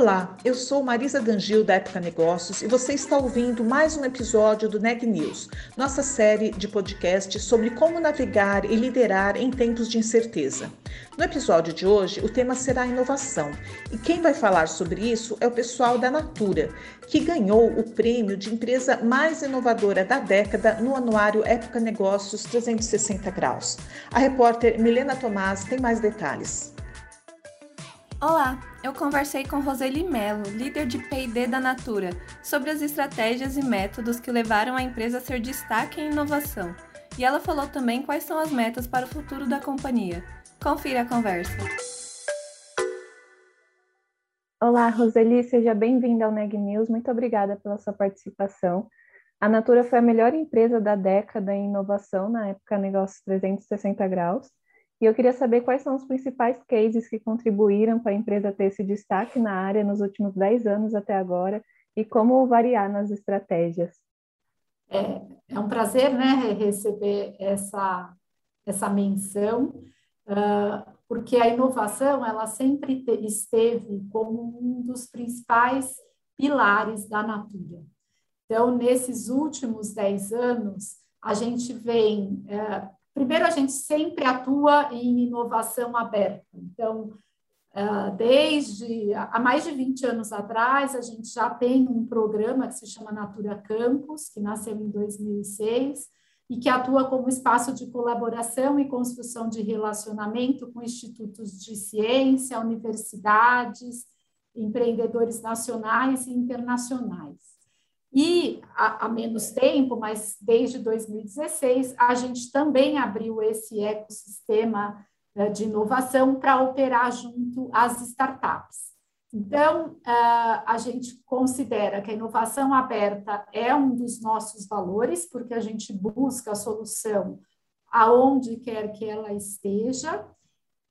Olá, eu sou Marisa Dangil da Época Negócios e você está ouvindo mais um episódio do Neg News, nossa série de podcast sobre como navegar e liderar em tempos de incerteza. No episódio de hoje, o tema será inovação e quem vai falar sobre isso é o pessoal da Natura, que ganhou o prêmio de empresa mais inovadora da década no anuário Época Negócios 360 Graus. A repórter Milena Tomás tem mais detalhes. Olá, eu conversei com Roseli Mello, líder de P&D da Natura, sobre as estratégias e métodos que levaram a empresa a ser destaque em inovação. E ela falou também quais são as metas para o futuro da companhia. Confira a conversa. Olá, Roseli, seja bem-vinda ao Neg News. Muito obrigada pela sua participação. A Natura foi a melhor empresa da década em inovação na época Negócios 360 Graus e eu queria saber quais são os principais cases que contribuíram para a empresa ter esse destaque na área nos últimos 10 anos até agora e como variar nas estratégias. É, é um prazer né, receber essa, essa menção, uh, porque a inovação ela sempre te, esteve como um dos principais pilares da Natura. Então, nesses últimos 10 anos, a gente vem uh, Primeiro, a gente sempre atua em inovação aberta. Então, ah, desde há mais de 20 anos atrás, a gente já tem um programa que se chama Natura Campus, que nasceu em 2006 e que atua como espaço de colaboração e construção de relacionamento com institutos de ciência, universidades, empreendedores nacionais e internacionais. E há, menos tempo, mas desde 2016, a gente também abriu esse ecossistema uh, de inovação para operar junto às startups. Então, uh, a gente considera que a inovação aberta é um dos nossos valores, porque a gente busca a solução aonde quer que ela esteja,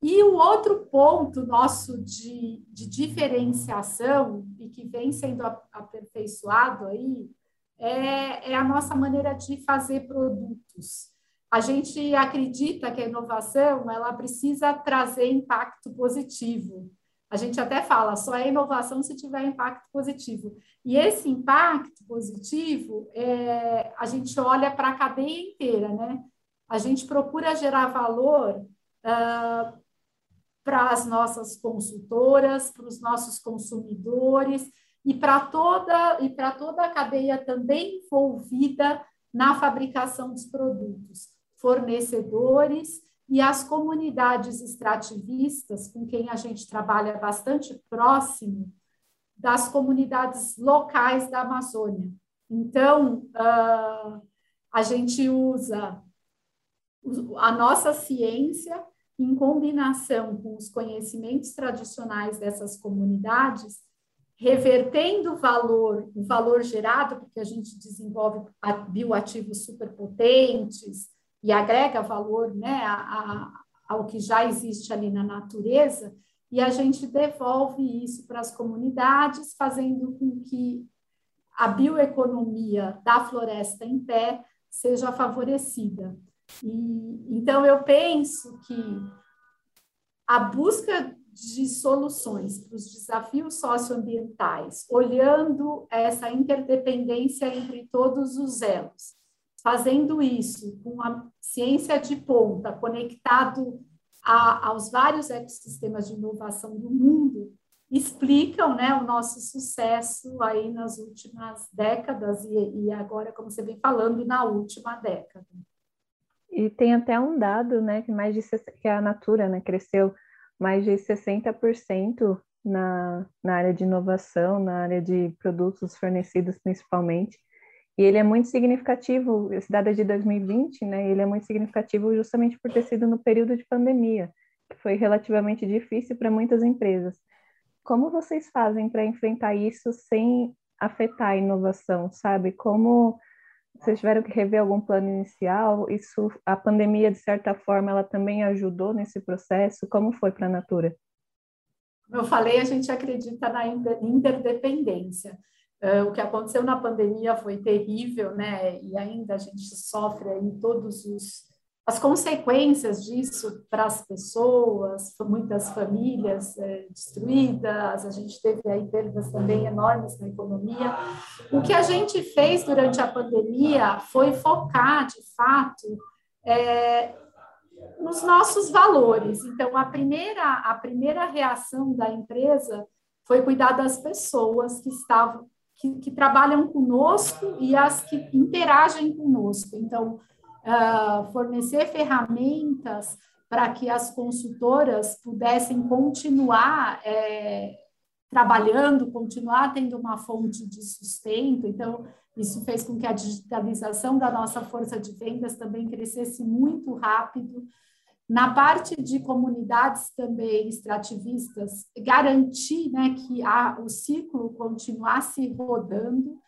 e o outro ponto nosso de, de diferenciação e que vem sendo aperfeiçoado aí é, é a nossa maneira de fazer produtos. A gente acredita que a inovação ela precisa trazer impacto positivo. A gente até fala, só é inovação se tiver impacto positivo. E esse impacto positivo, é, a gente olha para a cadeia inteira, né? A gente procura gerar valor uh, para as nossas consultoras, para os nossos consumidores e para toda e para toda a cadeia também envolvida na fabricação dos produtos, fornecedores e as comunidades extrativistas com quem a gente trabalha bastante próximo das comunidades locais da Amazônia. Então, uh, a gente usa a nossa ciência em combinação com os conhecimentos tradicionais dessas comunidades, revertendo o valor, o valor gerado, porque a gente desenvolve bioativos superpotentes e agrega valor né, a, a, ao que já existe ali na natureza, e a gente devolve isso para as comunidades, fazendo com que a bioeconomia da floresta em pé seja favorecida. E, então, eu penso que a busca de soluções para os desafios socioambientais, olhando essa interdependência entre todos os elos, fazendo isso com a ciência de ponta, conectado a, aos vários ecossistemas de inovação do mundo, explicam né, o nosso sucesso aí nas últimas décadas e, e agora, como você vem falando, na última década. E tem até um dado, né, que mais de que a Natura, né, cresceu mais de 60% na, na área de inovação, na área de produtos fornecidos principalmente. E ele é muito significativo, esse dado é de 2020, né, ele é muito significativo justamente por ter sido no período de pandemia, que foi relativamente difícil para muitas empresas. Como vocês fazem para enfrentar isso sem afetar a inovação, sabe? Como vocês tiveram que rever algum plano inicial? Isso, a pandemia, de certa forma, ela também ajudou nesse processo? Como foi para a Natura? Como eu falei, a gente acredita na interdependência. Uh, o que aconteceu na pandemia foi terrível, né? E ainda a gente sofre aí todos os as consequências disso para as pessoas, muitas famílias é, destruídas, a gente teve aí perdas também enormes na economia. O que a gente fez durante a pandemia foi focar, de fato, é, nos nossos valores. Então, a primeira, a primeira reação da empresa foi cuidar das pessoas que estavam, que, que trabalham conosco e as que interagem conosco. Então, uh, fornecer ferramentas para que as consultoras pudessem continuar é, trabalhando, continuar tendo uma fonte de sustento. Então, isso fez com que a digitalização da nossa força de vendas também crescesse muito rápido. Na parte de comunidades também extrativistas, garantir né, que a, o ciclo continuasse rodando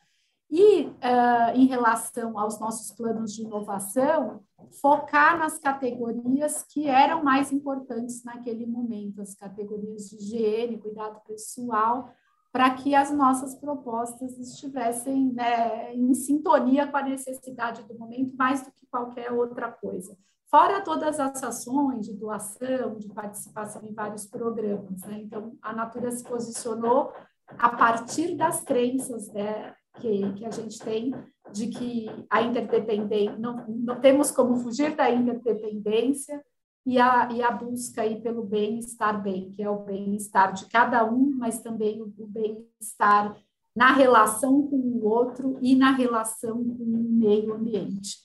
e, uh, em relação aos nossos planos de inovação, focar nas categorias que eram mais importantes naquele momento, as categorias de higiene, cuidado pessoal, para que as nossas propostas estivessem né, em sintonia com a necessidade do momento, mais do que qualquer outra coisa. Fora todas as ações de doação, de participação em vários programas. Né? Então, a Natura se posicionou a partir das crenças né, que, que a gente tem de que a interdependência, não, não temos como fugir da interdependência e a, e a busca aí pelo bem-estar bem, que é o bem-estar de cada um, mas também o, o bem-estar na relação com o outro e na relação com o meio ambiente.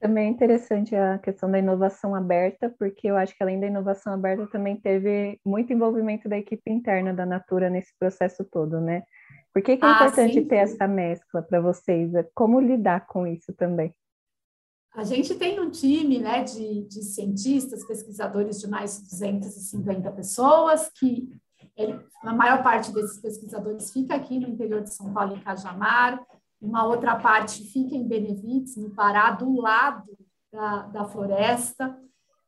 Também é interessante a questão da inovação aberta, porque eu acho que além da inovação aberta também teve muito envolvimento da equipe interna da Natura nesse processo todo, né? Por que, que é ah, importante sim. ter essa mescla para vocês? É como lidar com isso também? A gente tem um time né, de, de cientistas, pesquisadores de mais de 250 pessoas, que ele, a maior parte desses pesquisadores fica aqui no interior de São Paulo, em Cajamar, uma outra parte fica em Benevides, no Pará, do lado da, da floresta.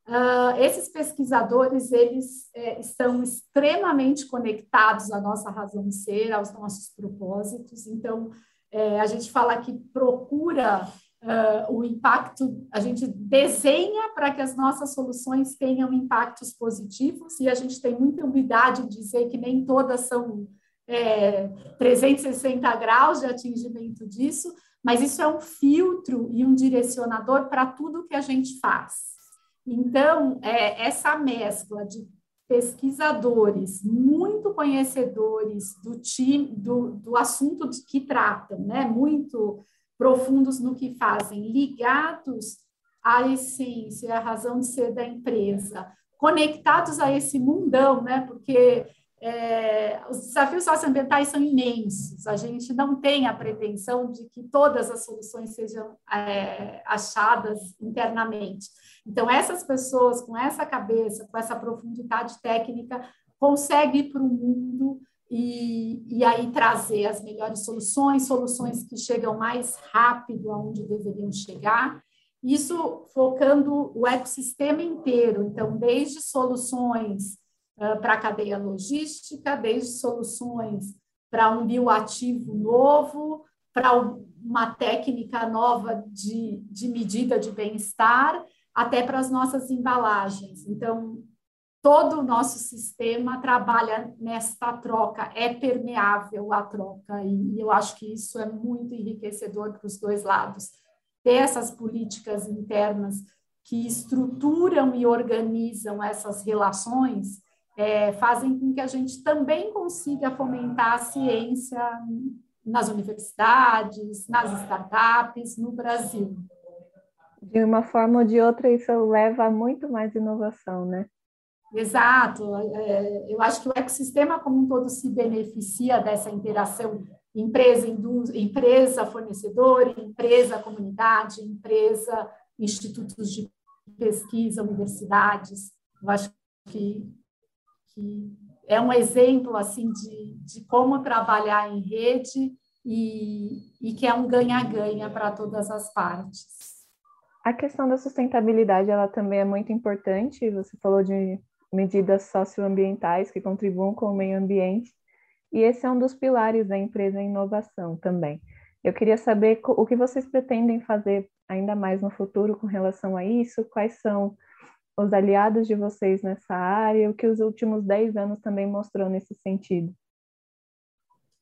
Uh, esses pesquisadores eles é, estão extremamente conectados à nossa razão de ser, aos nossos propósitos. Então, é, a gente fala que procura uh, o impacto, a gente desenha para que as nossas soluções tenham impactos positivos, e a gente tem muita humildade de dizer que nem todas são é, 360 graus de atingimento disso, mas isso é um filtro e um direcionador para tudo que a gente faz. Então, é, essa mescla de pesquisadores muito conhecedores do, time, do, do assunto que tratam, né, muito profundos no que fazem, ligados à essência, à razão de ser da empresa, conectados a esse mundão, né, porque é, os desafios socioambientais são imensos. A gente não tem a pretensão de que todas as soluções sejam é, achadas internamente. Então, essas pessoas com essa cabeça, com essa profundidade técnica, conseguem ir para o mundo e, e aí trazer as melhores soluções, soluções que chegam mais rápido aonde deveriam chegar. Isso focando o ecossistema inteiro, então, desde soluções para a cadeia logística, desde soluções para um bioativo novo, para uma técnica nova de, de medida de bem-estar, até para as nossas embalagens. Então, todo o nosso sistema trabalha nesta troca, é permeável a troca, e eu acho que isso é muito enriquecedor para os dois lados. Ter essas políticas internas que estruturam e organizam essas relações é, fazem com que a gente também consiga fomentar a ciência nas universidades, nas startups, no Brasil de uma forma ou de outra, isso leva a muito mais inovação, né? Exato. É, eu acho que o ecossistema como um todo se beneficia dessa interação empresa, empresa fornecedor, empresa comunidade, empresa institutos de pesquisa, universidades. Eu acho que, que é um exemplo assim de, de como trabalhar em rede e, e que é um ganha-ganha para todas as partes. A questão da sustentabilidade, ela também é muito importante. Você falou de medidas socioambientais que contribuam com o meio ambiente, e esse é um dos pilares da empresa inovação também. Eu queria saber o que vocês pretendem fazer ainda mais no futuro com relação a isso, quais são os aliados de vocês nessa área, o que os últimos 10 anos também mostrou nesse sentido.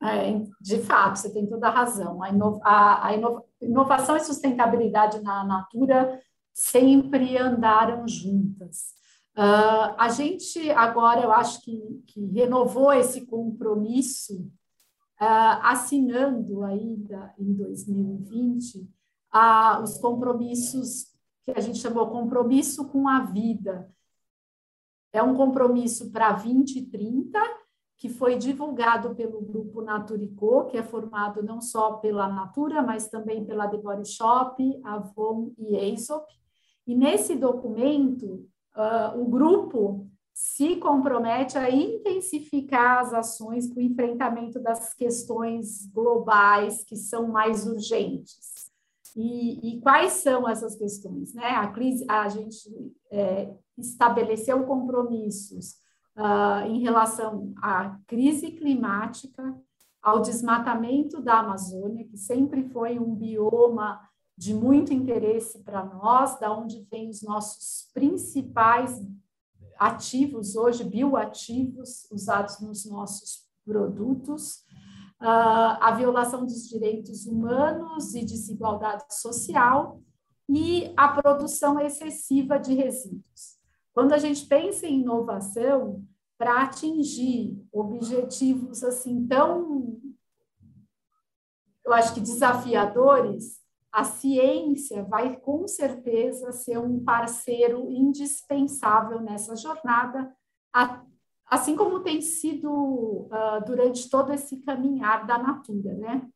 É, de fato, você tem toda a razão. A, a, a inova, inovação e sustentabilidade na Natura sempre andaram juntas. Uh, a gente agora, eu acho que, que renovou esse compromisso, uh, assinando ainda em 2020 uh, os compromissos que a gente chamou compromisso com a vida. É um compromisso para 2030, que foi divulgado pelo grupo Naturico, que é formado não só pela Natura, mas também pela The Body Shop, Avon e Aesop. E nesse documento, uh, o grupo se compromete a intensificar as ações para o enfrentamento das questões globais que são mais urgentes. E, e quais são essas questões? Né? A, crise, a gente é, estabeleceu compromissos uh, em relação à crise climática, ao desmatamento da Amazônia, que sempre foi um bioma de muito interesse para nós, da onde vêm os nossos principais ativos hoje, bioativos, usados nos nossos produtos, a violação dos direitos humanos e desigualdade social e a produção excessiva de resíduos. Quando a gente pensa em inovação, para atingir objetivos assim tão, eu acho que desafiadores, a ciência vai com certeza ser um parceiro indispensável nessa jornada, assim como tem sido uh, durante todo esse caminhar da Natura, né?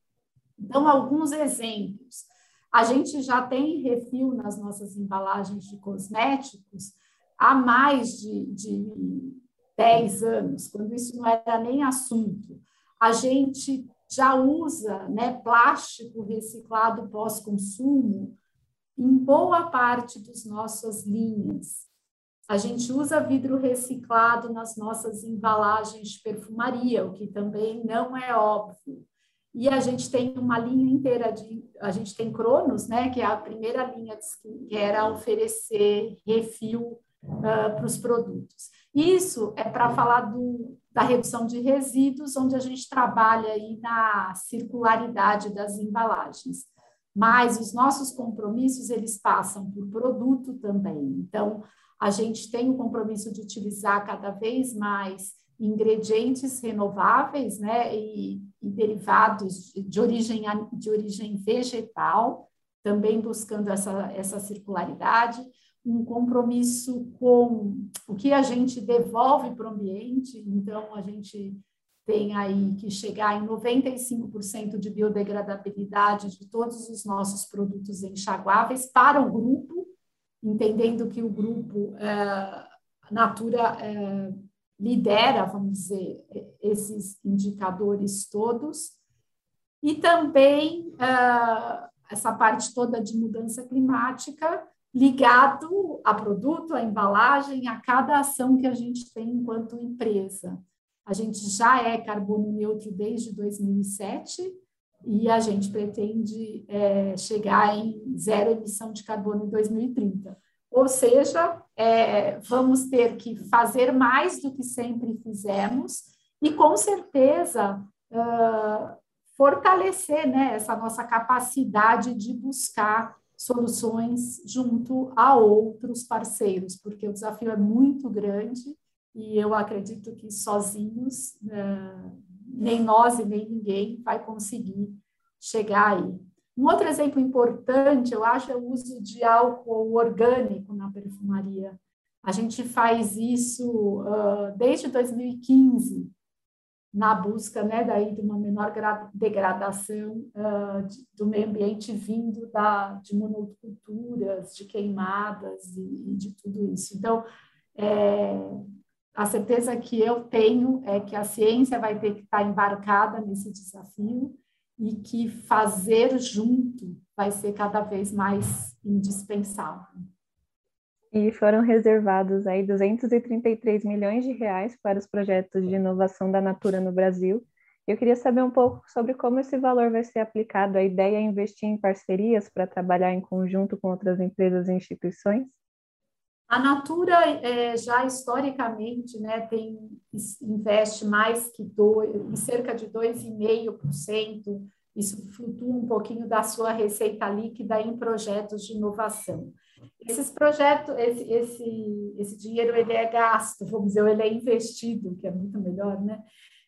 Então, alguns exemplos. A gente já tem refil nas nossas embalagens de cosméticos há mais de, de 10 anos, quando isso não era nem assunto. A gente já usa né, plástico reciclado pós-consumo em boa parte das nossas linhas. A gente usa vidro reciclado nas nossas embalagens de perfumaria, o que também não é óbvio. E a gente tem uma linha inteira de. A gente tem Cronos, né, que é a primeira linha que era oferecer refil uh, para os produtos. Isso é para falar do, da redução de resíduos, onde a gente trabalha aí na circularidade das embalagens. Mas os nossos compromissos, eles passam por produto também. Então, a gente tem o compromisso de utilizar cada vez mais ingredientes renováveis, né, e, e derivados de, origem, de origem vegetal, também buscando essa, essa circularidade. Um compromisso com o que a gente devolve para o ambiente, então a gente tem aí que chegar em 95% de biodegradabilidade de todos os nossos produtos enxaguáveis para o grupo, entendendo que o grupo é, Natura é, lidera, vamos dizer, esses indicadores todos, e também é, essa parte toda de mudança climática, ligado a produto, a embalagem, a cada ação que a gente tem enquanto empresa. A gente já é carbono neutro desde 2007 e a gente pretende é, chegar em zero emissão de carbono em 2030. Ou seja, é, vamos ter que fazer mais do que sempre fizemos e, com certeza, uh, fortalecer né, essa nossa capacidade de buscar soluções junto a outros parceiros, porque o desafio é muito grande e eu acredito que sozinhos, né, nem nós e nem ninguém vai conseguir chegar aí. Um outro exemplo importante, eu acho, é o uso de álcool orgânico na perfumaria. A gente faz isso uh, desde 2015, na busca né, daí de uma menor degradação uh, de, do meio ambiente vindo da, de monoculturas, de queimadas e, e de tudo isso. Então, é, a certeza que eu tenho é que a ciência vai ter que estar embarcada nesse desafio e que fazer junto vai ser cada vez mais indispensável. E foram reservados aí 233 milhões de reais para os projetos de inovação da Natura no Brasil. Eu queria saber um pouco sobre como esse valor vai ser aplicado. A ideia é investir em parcerias para trabalhar em conjunto com outras empresas e instituições? A Natura é, já historicamente né, tem, investe mais que dois, cerca de 2,5%, isso flutua um pouquinho da sua receita líquida em projetos de inovação. Esses projetos, esse, esse, esse dinheiro ele é gasto, vamos dizer, ele é investido, que é muito melhor, né?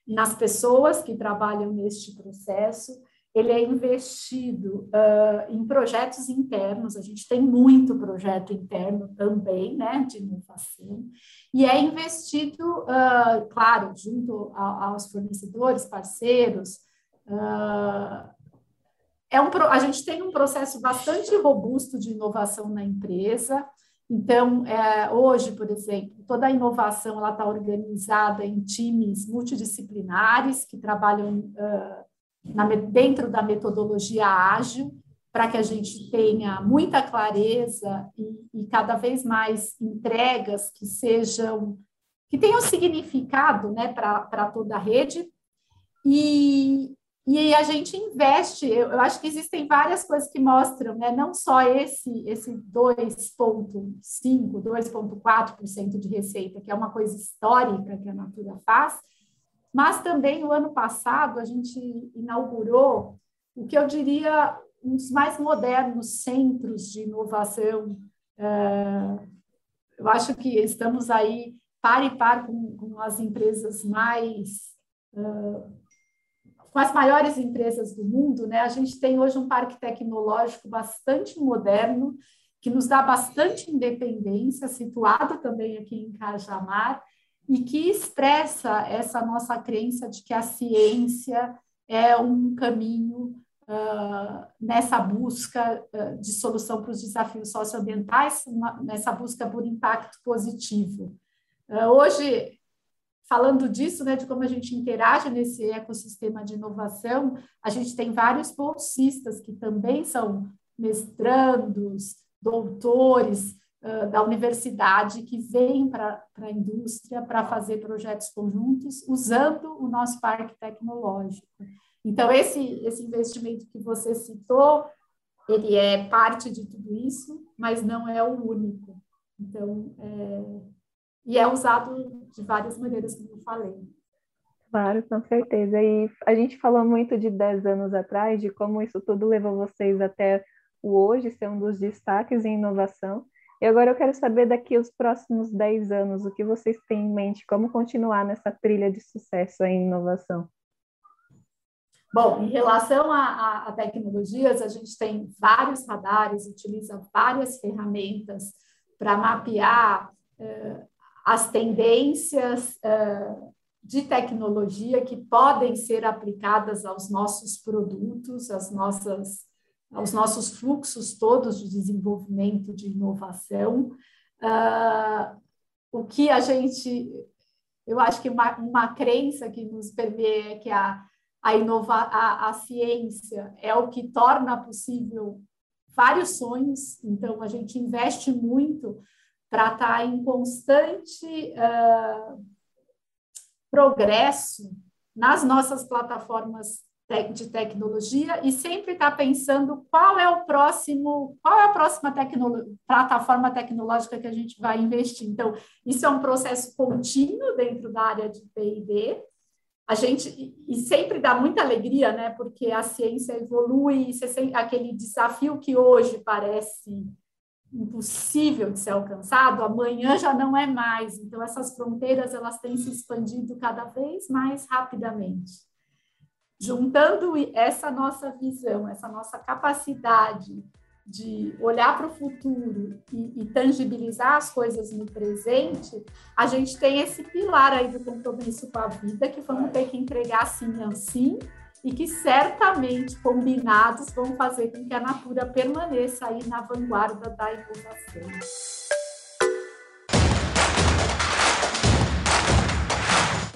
Nas pessoas que trabalham neste processo, ele é investido uh, em projetos internos, a gente tem muito projeto interno também, né, de inovação, e é investido, uh, claro, junto a, aos fornecedores, parceiros, uh, é um, a gente tem um processo bastante robusto de inovação na empresa, então, é, hoje, por exemplo, toda a inovação está organizada em times multidisciplinares que trabalham na, dentro da metodologia ágil, para que a gente tenha muita clareza e, e, cada vez mais entregas que sejam que tenham significado né, para toda a rede. E, e a gente investe, eu, eu, acho que existem várias coisas que mostram, né, não só esse, esse 2,5%, 2,4% de receita, que é uma coisa histórica que a Natura faz, mas também o ano passado a gente inaugurou o que eu diria um dos mais modernos centros de inovação. É, eu acho que estamos aí par e par com, com as empresas mais é, com as maiores empresas do mundo, né? A gente tem hoje um parque tecnológico bastante moderno que nos dá bastante independência, situado também aqui em Cajamar, e que expressa essa nossa crença de que a ciência é um caminho uh, nessa busca uh, de solução para os desafios socioambientais, uma, nessa busca por impacto positivo. Uh, hoje, falando disso, né, de como a gente interage nesse ecossistema de inovação, a gente tem vários bolsistas que também são mestrandos, doutores, da universidade que vem para a indústria para fazer projetos conjuntos usando o nosso parque tecnológico. Então, esse, esse investimento que você citou, ele é parte de tudo isso, mas não é o único. Então, é, e é usado de várias maneiras, como eu falei. Claro, com certeza. E a gente falou muito de 10 anos atrás, de como isso tudo levou vocês até o hoje, ser um dos destaques em inovação. E agora eu quero saber daqui os próximos 10 anos, o que vocês têm em mente, como continuar nessa trilha de sucesso em inovação? Bom, em relação a, a, a tecnologias, a gente tem vários radares, utiliza várias ferramentas para mapear uh, as tendências uh, de tecnologia que podem ser aplicadas aos nossos produtos, às nossas aos nossos fluxos todos de desenvolvimento de inovação. Uh, o que a gente, eu acho que uma, uma crença que nos permeia é que a, a, inova, a, a ciência é o que torna possível vários sonhos, então a gente investe muito para estar em constante uh, progresso nas nossas plataformas de tecnologia e sempre está pensando qual é o próximo, qual é a próxima tecno, plataforma tecnológica que a gente vai investir. Então, isso é um processo contínuo dentro da área de P&D. A gente e sempre dá muita alegria, né? Porque a ciência evolui, aquele desafio que hoje parece impossível de ser alcançado, amanhã já não é mais. Então essas fronteiras elas têm se expandido cada vez mais rapidamente juntando essa nossa visão, essa nossa capacidade de olhar para o futuro e, e, tangibilizar as coisas no presente, a gente tem esse pilar aí do compromisso com a vida que vamos ter que entregar sim assim e que certamente combinados vão fazer com que a Natura permaneça aí na vanguarda da inovação.